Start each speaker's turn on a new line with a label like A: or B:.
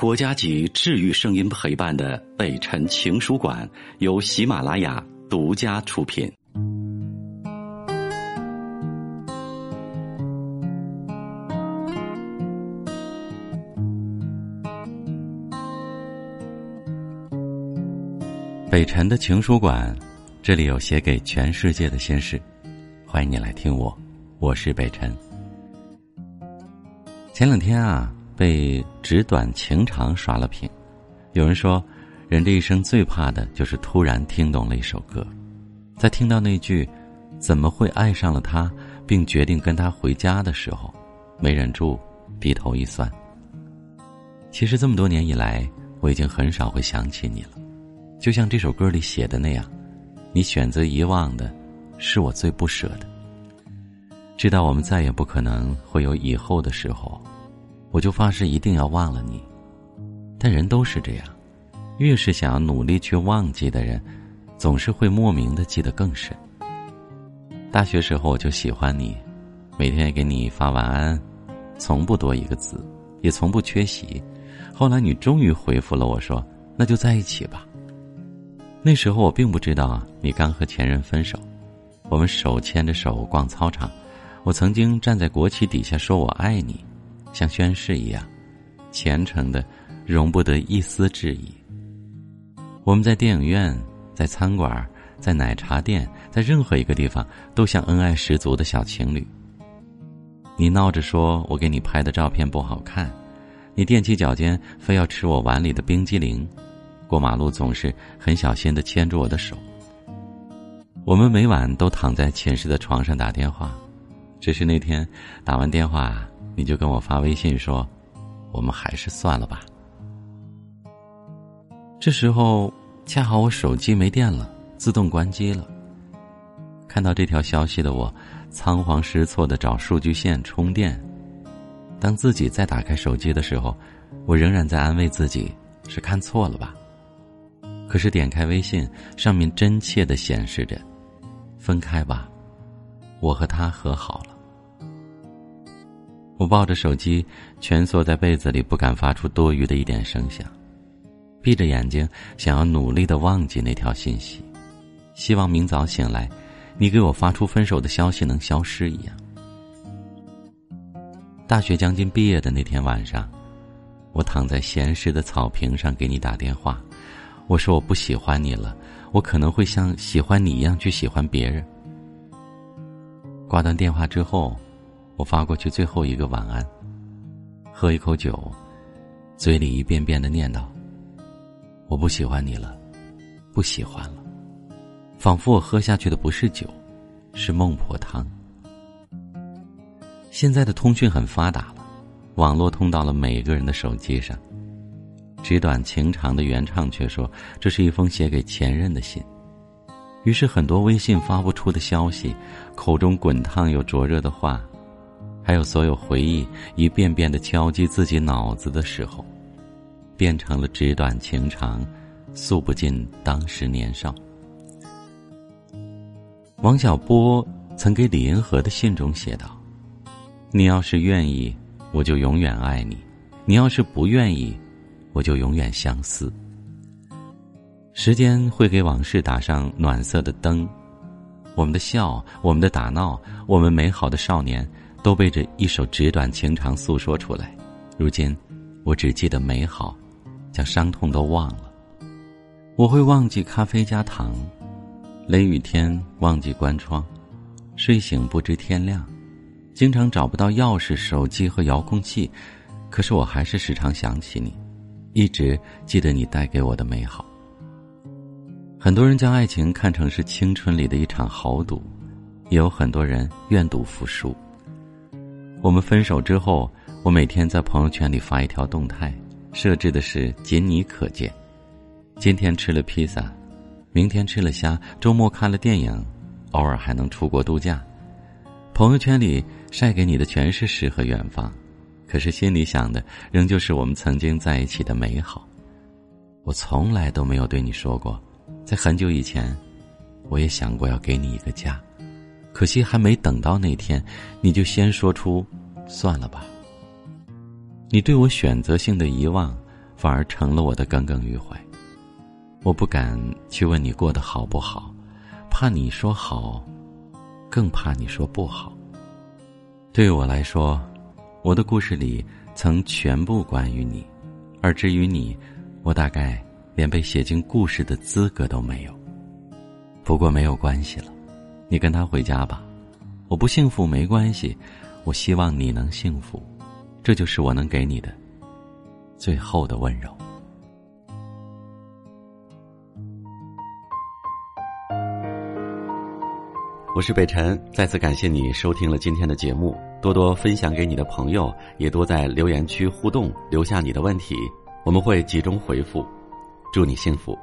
A: 国家级治愈声音陪伴的北辰情书馆由喜马拉雅独家出品。北辰的情书馆，这里有写给全世界的心事，欢迎你来听我，我是北辰。前两天啊。被纸短情长刷了屏，有人说，人这一生最怕的就是突然听懂了一首歌，在听到那句“怎么会爱上了他，并决定跟他回家”的时候，没忍住低头一算。其实这么多年以来，我已经很少会想起你了，就像这首歌里写的那样，你选择遗忘的，是我最不舍的。知道我们再也不可能会有以后的时候。我就发誓一定要忘了你，但人都是这样，越是想要努力去忘记的人，总是会莫名的记得更深。大学时候我就喜欢你，每天给你发晚安，从不多一个字，也从不缺席。后来你终于回复了我说：“那就在一起吧。”那时候我并不知道你刚和前任分手，我们手牵着手逛操场，我曾经站在国旗底下说我爱你。像宣誓一样，虔诚的，容不得一丝质疑。我们在电影院、在餐馆、在奶茶店，在任何一个地方，都像恩爱十足的小情侣。你闹着说我给你拍的照片不好看，你踮起脚尖非要吃我碗里的冰激凌，过马路总是很小心的牵住我的手。我们每晚都躺在寝室的床上打电话，只是那天打完电话。你就跟我发微信说：“我们还是算了吧。”这时候恰好我手机没电了，自动关机了。看到这条消息的我，仓皇失措的找数据线充电。当自己再打开手机的时候，我仍然在安慰自己是看错了吧。可是点开微信，上面真切的显示着：“分开吧，我和他和好了。”我抱着手机，蜷缩在被子里，不敢发出多余的一点声响，闭着眼睛，想要努力的忘记那条信息，希望明早醒来，你给我发出分手的消息能消失一样。大学将近毕业的那天晚上，我躺在闲适的草坪上给你打电话，我说我不喜欢你了，我可能会像喜欢你一样去喜欢别人。挂断电话之后。我发过去最后一个晚安，喝一口酒，嘴里一遍遍的念叨：“我不喜欢你了，不喜欢了。”仿佛我喝下去的不是酒，是孟婆汤。现在的通讯很发达了，网络通到了每个人的手机上。纸短情长的原唱却说：“这是一封写给前任的信。”于是很多微信发不出的消息，口中滚烫又灼热的话。还有所有回忆一遍遍的敲击自己脑子的时候，变成了纸短情长，诉不尽当时年少。王小波曾给李银河的信中写道：“你要是愿意，我就永远爱你；你要是不愿意，我就永远相思。”时间会给往事打上暖色的灯，我们的笑，我们的打闹，我们美好的少年。都被这一首纸短情长诉说出来。如今，我只记得美好，将伤痛都忘了。我会忘记咖啡加糖，雷雨天忘记关窗，睡醒不知天亮，经常找不到钥匙、手机和遥控器，可是我还是时常想起你，一直记得你带给我的美好。很多人将爱情看成是青春里的一场豪赌，也有很多人愿赌服输。我们分手之后，我每天在朋友圈里发一条动态，设置的是仅你可见。今天吃了披萨，明天吃了虾，周末看了电影，偶尔还能出国度假。朋友圈里晒给你的全是诗和远方，可是心里想的仍旧是我们曾经在一起的美好。我从来都没有对你说过，在很久以前，我也想过要给你一个家。可惜还没等到那天，你就先说出“算了吧”。你对我选择性的遗忘，反而成了我的耿耿于怀。我不敢去问你过得好不好，怕你说好，更怕你说不好。对我来说，我的故事里曾全部关于你，而至于你，我大概连被写进故事的资格都没有。不过没有关系了，你跟他回家吧。我不幸福没关系，我希望你能幸福，这就是我能给你的最后的温柔。
B: 我是北辰，再次感谢你收听了今天的节目，多多分享给你的朋友，也多在留言区互动，留下你的问题，我们会集中回复。祝你幸福。